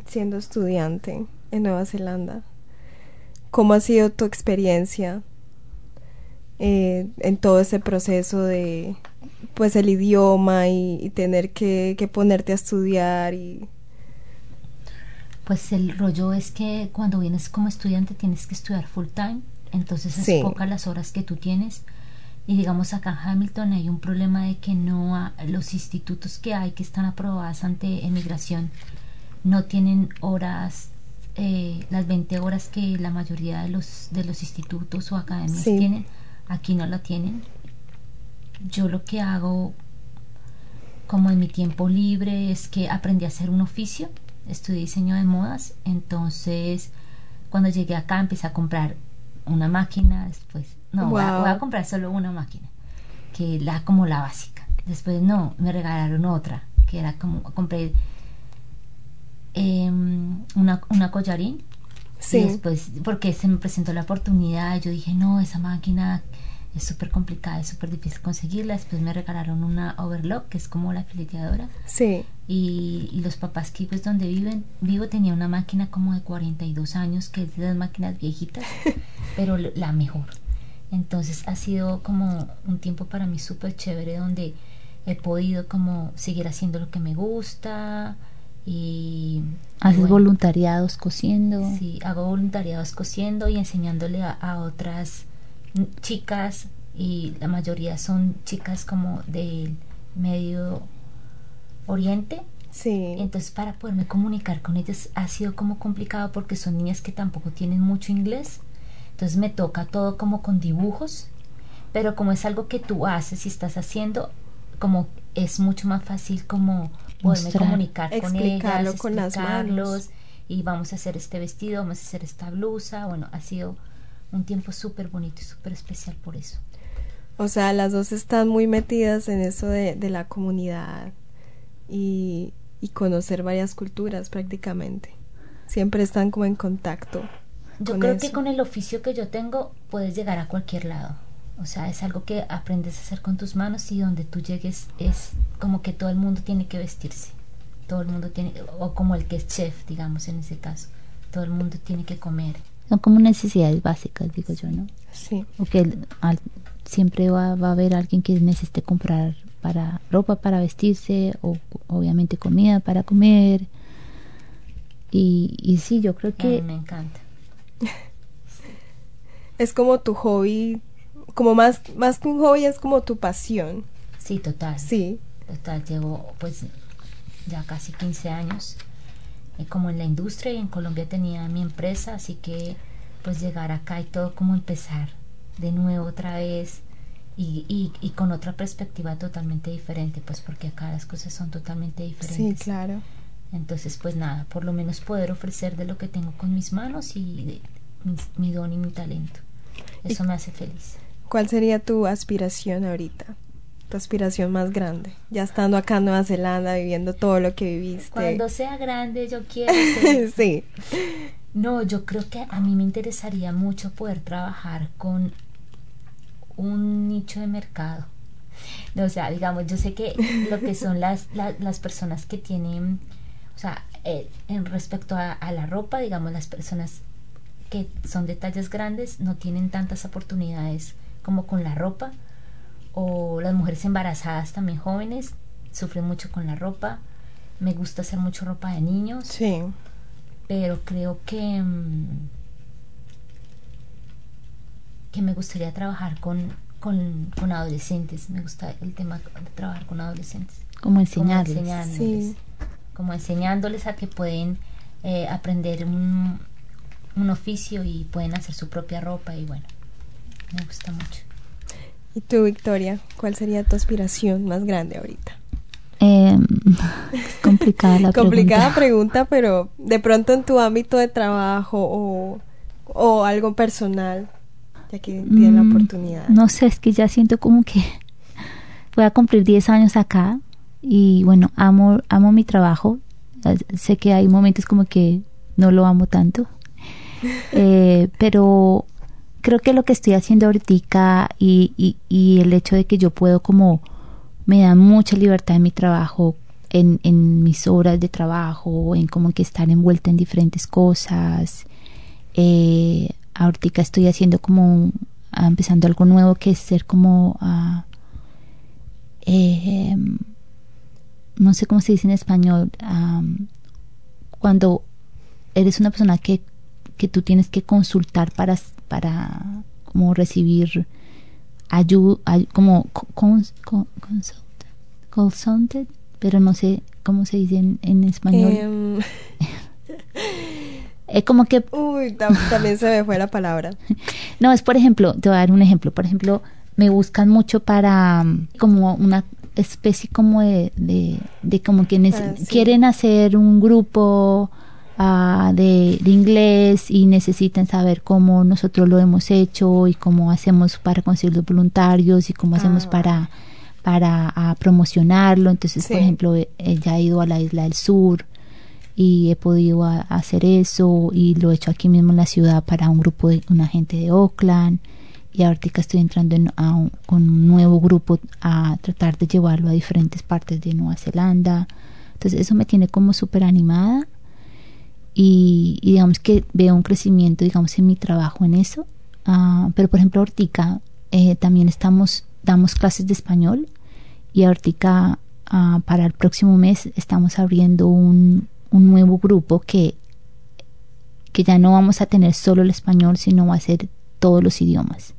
siendo estudiante en Nueva Zelanda, ¿cómo ha sido tu experiencia eh, en todo ese proceso de, pues, el idioma y, y tener que, que ponerte a estudiar y... Pues el rollo es que cuando vienes como estudiante tienes que estudiar full time, entonces es Sí. pocas las horas que tú tienes. Y digamos acá en Hamilton hay un problema de que no ha- los institutos que hay que están aprobadas ante emigración no tienen horas, eh, las 20 horas que la mayoría de los, de los institutos o academias Sí. tienen, aquí no la tienen. Yo lo que hago como en mi tiempo libre es que aprendí a hacer un oficio estudié diseño de modas, entonces cuando llegué acá empecé a comprar una máquina, después, no, voy, a, voy a comprar solo una máquina, que la como la básica. Después no, me regalaron otra, que era como, compré em, una, una collarín. Sí. Y después, porque se me presentó la oportunidad, yo dije, no, esa máquina es súper complicada, es súper difícil conseguirla. Después me regalaron una overlock, que es como la fileteadora. Sí. Y, y los papás que pues donde viven, vivo tenía una máquina como de 42 años, que es de las máquinas viejitas, [laughs] pero la mejor. Entonces ha sido como un tiempo para mí súper chévere donde he podido como seguir haciendo lo que me gusta y... y Haces bueno, voluntariados cosiendo. Sí, hago voluntariados cosiendo y enseñándole a, a otras chicas y la mayoría son chicas como del medio oriente. Sí. Entonces para poderme comunicar con ellas ha sido como complicado porque son niñas que tampoco tienen mucho inglés. Entonces me toca todo como con dibujos, pero como es algo que tú haces y estás haciendo, como es mucho más fácil como poderme comunicar con Explicarlo ellas, con explicarlos y vamos a hacer este vestido, vamos a hacer esta blusa. Bueno, ha sido un tiempo súper bonito y súper especial por eso. O sea, las dos están muy metidas en eso de, de la comunidad y, y conocer varias culturas prácticamente. Siempre están como en contacto. Yo creo eso. que con el oficio que yo tengo puedes llegar a cualquier lado. O sea, es algo que aprendes a hacer con tus manos y donde tú llegues es como que todo el mundo tiene que vestirse. Todo el mundo tiene, o como el que es chef, digamos, en ese caso. Todo el mundo tiene que comer. Son como necesidades básicas, digo yo, ¿no? Sí. Al- siempre va, va a haber alguien que necesite comprar para ropa para vestirse o obviamente comida para comer. Y, y sí, yo creo Y a mí que me encanta. [laughs] Es como tu hobby, como más, más que un hobby, es como tu pasión. Sí, total. Sí. Total, llevo pues ya casi 15 años eh, como en la industria y en Colombia tenía mi empresa, así que pues llegar acá y todo como empezar de nuevo otra vez y, y, y con otra perspectiva totalmente diferente, pues porque acá las cosas son totalmente Sí, diferentes. claro. Entonces pues nada, por lo menos poder ofrecer de lo que tengo con mis manos y de mi, mi don y mi talento. Eso me hace feliz. ¿Cuál sería tu aspiración ahorita? Tu aspiración más grande. Ya estando acá en Nueva Zelanda, viviendo todo lo que viviste. Cuando sea grande yo quiero [laughs] ser sí. No, yo creo que a mí me interesaría mucho poder trabajar con un nicho de mercado. No, o sea, digamos, yo sé que lo que son [laughs] las, la- las personas que tienen, o sea, eh, en respecto a, a la ropa, digamos, las personas que son de tallas grandes no tienen tantas oportunidades como con la ropa, o las mujeres embarazadas también jóvenes sufren mucho con la ropa. Me gusta hacer mucho ropa de niños Sí. pero creo que mm, que me gustaría trabajar con, con, con adolescentes me gusta el tema de trabajar con adolescentes como como enseñarles. enseñándoles Sí. como enseñándoles a que pueden eh, aprender un, un oficio y pueden hacer su propia ropa y bueno me gusta mucho ¿Y tú, Victoria? ¿Cuál sería tu aspiración más grande ahorita? Em, [laughs] complicada la Complicada pregunta. pregunta, pero de pronto en tu ámbito de trabajo o, o algo personal, ya que tienes la Mm, oportunidad. No sé, es que ya siento como que [laughs] voy a cumplir 10 años acá y bueno, amo, amo mi trabajo. Sé que hay momentos como que no lo amo tanto, [laughs] Eh, pero creo que lo que estoy haciendo ahorita y, y, el hecho de que yo puedo como me da mucha libertad en mi trabajo, en, en mis horas de trabajo, en como que estar envuelta en diferentes cosas. Eh, ahorita estoy haciendo como ah, empezando algo nuevo que es ser como ah, eh, no sé cómo se dice en español am, cuando eres una persona que, que tú tienes que consultar para para como recibir ayuda como co- cons- co- consult- consulted, pero no sé cómo se dice en, en español Em, [laughs] es como que uy, tam- también se me fue la palabra. [laughs] No, es por ejemplo, te voy a dar un ejemplo. Por ejemplo, me buscan mucho para mm, como una especie como de, de, de como que nece- Ah, sí. quieren hacer un grupo ah, de, de inglés y necesitan saber cómo nosotros lo hemos hecho y cómo hacemos para conseguir los voluntarios y cómo hacemos Ah. para para ah, promocionarlo. Entonces por ejemplo eh, ella ha ido a la isla del sur y he podido a- hacer eso y lo he hecho aquí mismo en la ciudad para un grupo de una gente de Oakland. Y ahorita estoy entrando en, a un- con un nuevo grupo a tratar de llevarlo a diferentes partes de Nueva Zelanda. Entonces eso me tiene como súper animada y, y digamos que veo un crecimiento digamos en mi trabajo en eso. Ah, pero por ejemplo ahorita eh, también estamos damos clases de español y ahorita ah, para el próximo mes estamos abriendo un, un nuevo grupo que que ya no vamos a tener solo el español sino va a ser todos los idiomas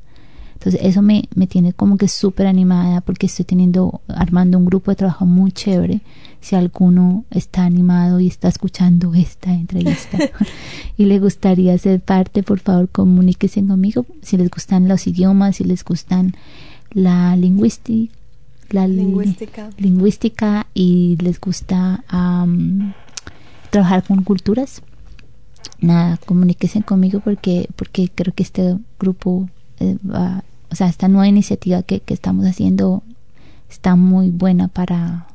entonces eso me, me tiene como que súper animada porque estoy teniendo armando un grupo de trabajo muy chévere si alguno está animado y está escuchando esta entrevista [laughs] y le gustaría ser parte por favor comuníquense conmigo si les gustan los idiomas si les gustan la lingüística la li- Lingüística. y les gusta am, trabajar con culturas nada comuníquense conmigo porque porque creo que este grupo eh, va- o sea esta nueva iniciativa que, que estamos haciendo está muy buena para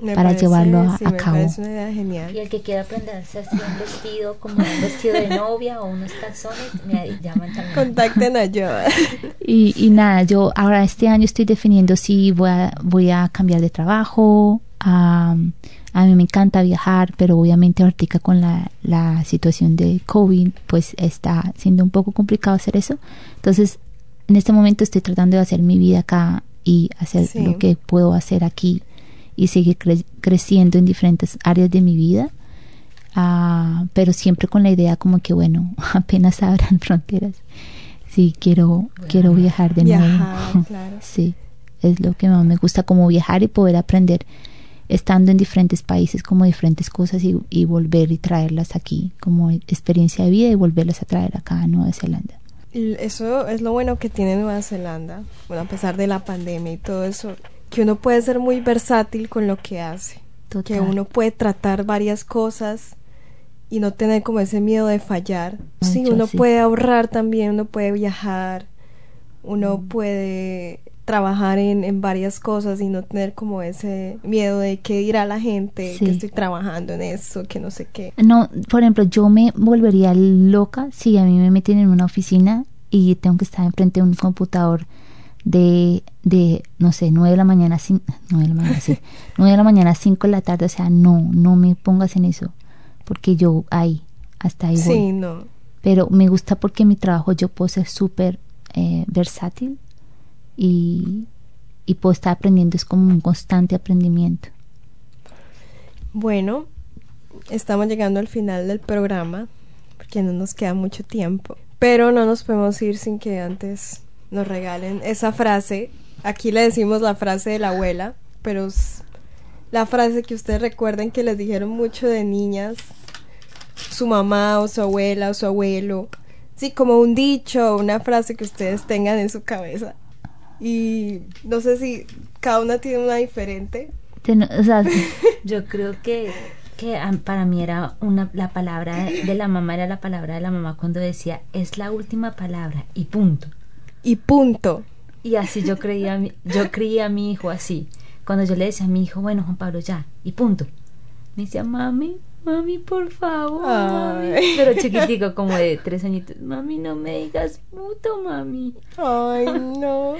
Me para parece- llevarlo a- sí, a me cabo. una idea genial. Y el que quiera aprenderse así un vestido, como un vestido de novia o unos calzones, me llaman también. Contacten a yo. [laughs] Y, y nada, yo ahora este año estoy definiendo si voy a, voy a cambiar de trabajo. am, a mí me encanta viajar, pero obviamente ahorita con la, la situación de COVID, pues está siendo un poco complicado hacer eso. Entonces, en este momento estoy tratando de hacer mi vida acá y hacer Sí. lo que puedo hacer aquí y seguir cre- creciendo en diferentes áreas de mi vida. Ah, pero siempre con la idea como que bueno, [laughs] apenas abran [laughs] fronteras. Sí, quiero quiero viajar de Viajar, nuevo. [laughs] claro. Sí, es lo que más me gusta como viajar y poder aprender estando en diferentes países como diferentes cosas y, y volver y traerlas aquí como experiencia de vida y volverlas a traer acá a Nueva Zelanda. Eso es lo bueno que tiene Nueva Zelanda, bueno, a pesar de la pandemia y todo eso, que uno puede ser muy versátil con lo que hace, que uno puede tratar varias cosas y no tener como ese miedo de fallar. Sí, Mucho, uno sí. puede ahorrar también, uno puede viajar, uno Mm. puede trabajar en, en varias cosas y no tener como ese miedo de que dirá la gente, Sí. que estoy trabajando en eso, que no sé qué. No, por ejemplo, yo me volvería loca si a mí me meten en una oficina y tengo que estar enfrente de un computador de, de no sé, 9 de la mañana, a cin- [laughs] 9 de la mañana, sí, [laughs] 9 de la mañana a 5 de la tarde, o sea, no, no me pongas en eso, porque yo ahí, hasta ahí voy. Sí, no. Pero me gusta porque mi trabajo yo puedo ser súper eh, versátil y, puedo estar aprendiendo, es como un constante aprendimiento. Bueno, estamos llegando al final del programa porque no nos queda mucho tiempo, pero no nos podemos ir sin que antes nos regalen esa frase. Aquí le decimos la frase de la abuela, pero es la frase que ustedes recuerden que les dijeron mucho de niñas, su mamá o su abuela o su abuelo. Sí, como un dicho una frase que ustedes tengan en su cabeza. Y no sé si cada una tiene una diferente. O sea, [laughs] Yo creo que, que ah, para mí era una, la palabra de la mamá, era la palabra de la mamá cuando decía, es la última palabra y punto. Y punto. Y así yo creía, a mi- yo creía a mi hijo así. Cuando yo le decía a mi hijo, bueno, Juan Pablo, ya, y punto. Me decía, mami, mami, por favor, mami. Pero chiquitico, como de tres añitos, mami, no me digas puto, mami. Ay, no.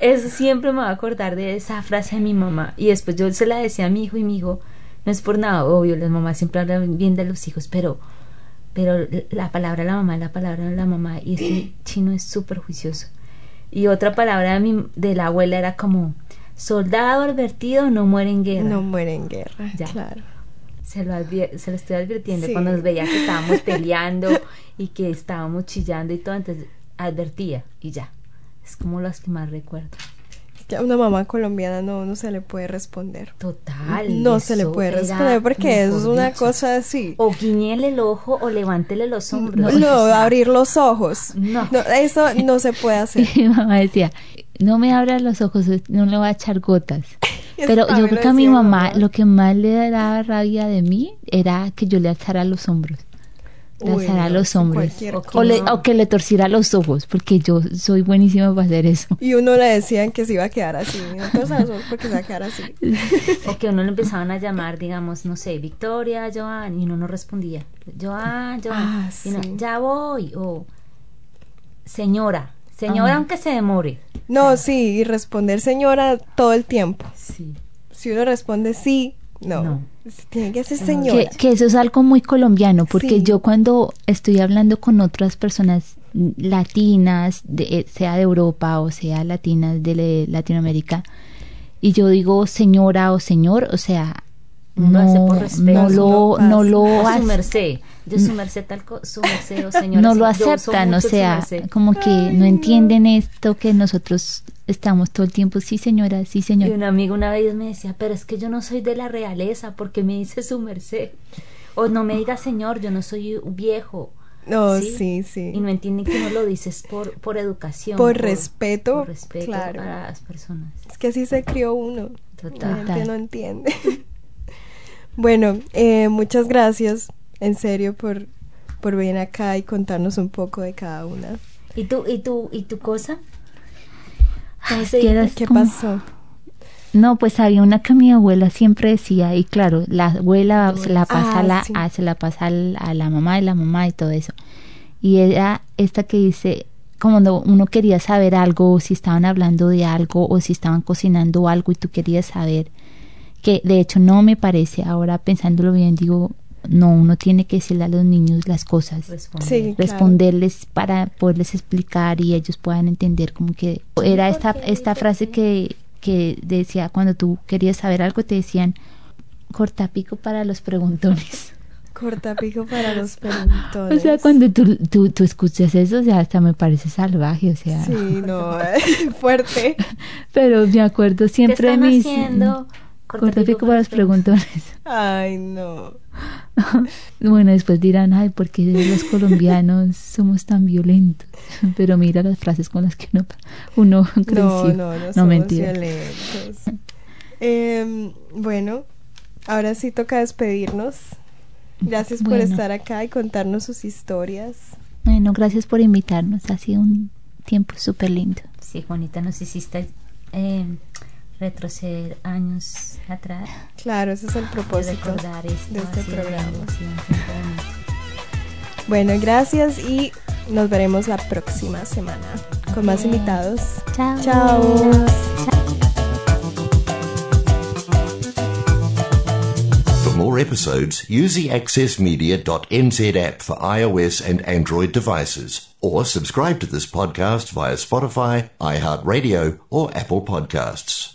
Eso siempre me va a acordar de esa frase de mi mamá. Y después yo se la decía a mi hijo y mi hijo, no es por nada, obvio, las mamás siempre hablan bien de los hijos, pero, pero la palabra de la mamá es la palabra de la mamá y ese [clears throat] chino es súper juicioso. Y otra palabra de, mi, de la abuela era como, soldado advertido no muere en guerra. No muere en guerra, Ya. claro. Se lo, se lo estoy advirtiendo Sí. cuando nos veía que estábamos [laughs] peleando y que estábamos chillando y todo, entonces advertía y ya. Es como los que más recuerdo. Es que a una mamá colombiana no, no se le puede responder. Total. No se le puede responder porque eso es una dicho, cosa así. O guiñele el ojo o levántele los hombros. No, [laughs] O sea, abrir los ojos. No. eso no se puede [laughs] hacer. mi mamá decía, no me abras los ojos, no le voy a echar gotas. Pero yo creo que a mi mamá lo que más le daba rabia de mí era que yo le alzara los hombros. Le Uy, alzara no, los hombros. O, le- cosa. o que le torciera los ojos, porque yo soy buenísima para hacer eso. Y uno le decían que se iba a quedar así. No los porque se va a quedar así. [laughs] O que a uno le empezaban a llamar, digamos, no sé, Victoria, Joan, y uno no respondía. Joan, Joan, Ah, sí. ya voy. O señora, señora, Ah. aunque se demore. No, sí, y responder señora todo el tiempo. Sí. Si uno responde sí, no. No. Tiene que ser señora. que eso es algo muy colombiano, porque Sí. yo cuando estoy hablando con otras personas latinas, de, eh, sea de Europa o sea latinas de Latinoamérica, y yo digo señora o señor, o sea, Uno lo hace no, por respeto. no lo, no no pasa. lo O su hace- merced. Yo su merced tal su merced o señora. no lo aceptan, o sea, como que Ay, no entienden esto que nosotros estamos todo el tiempo, sí señora, sí Y señor. un amigo una vez me decía, pero es que yo no soy de la realeza, porque me dice su merced. O no me diga señor, yo no soy viejo. No, ¿sí? sí, sí. Y no entienden que no lo dices por, por educación. Por respeto, por respeto claro. a las personas. Es que así se crió uno. La Total. gente no entiende. [laughs] bueno, eh, muchas gracias, en serio, por, por venir acá y contarnos un poco de cada una. ¿Y tú, y tú, y tu cosa? ¿Qué como- pasó? No, pues había una que mi abuela siempre decía, y claro, la abuela se la pasa, Ah, a la, sí. a- se la pasa al- a la mamá y la mamá y todo eso. Y era esta que dice, como cuando uno quería saber algo, o si estaban hablando de algo, o si estaban cocinando algo y tú querías saber, que de hecho no me parece, ahora pensándolo bien, digo, no, uno tiene que decirle a los niños las cosas Responder. Sí, claro. responderles para poderles explicar y ellos puedan entender como que era esta esta frase que que decía cuando tú querías saber algo te decían cortapico para los preguntones [laughs] Cortapico para los [laughs] preguntones. o sea cuando tú, tú, tú escuchas eso o sea hasta me parece salvaje o sea Sí, [laughs] no, fuerte. pero me acuerdo ¿Qué siempre están mis haciendo? cortapico para los preguntones Ay, no. [laughs] Bueno, después dirán, ay, ¿por qué los colombianos somos tan violentos? [laughs] Pero mira las frases con las que uno, uno No, creció. no, no somos mentira. violentos. Em, bueno, ahora sí toca despedirnos. Gracias por Bueno. estar acá y contarnos sus historias. Bueno, gracias por invitarnos. Ha sido un tiempo súper lindo. Sí, Juanita, nos hiciste eh, retroceder años atrás. Claro, ese es el propósito recordar esto. de este programa. Bueno, gracias y nos veremos la próxima semana con más invitados. Chao. Chao. For more episodes, use the accessmedia.nz app for iOS and Android devices, or subscribe to this podcast via Spotify, iHeartRadio, or Apple Podcasts.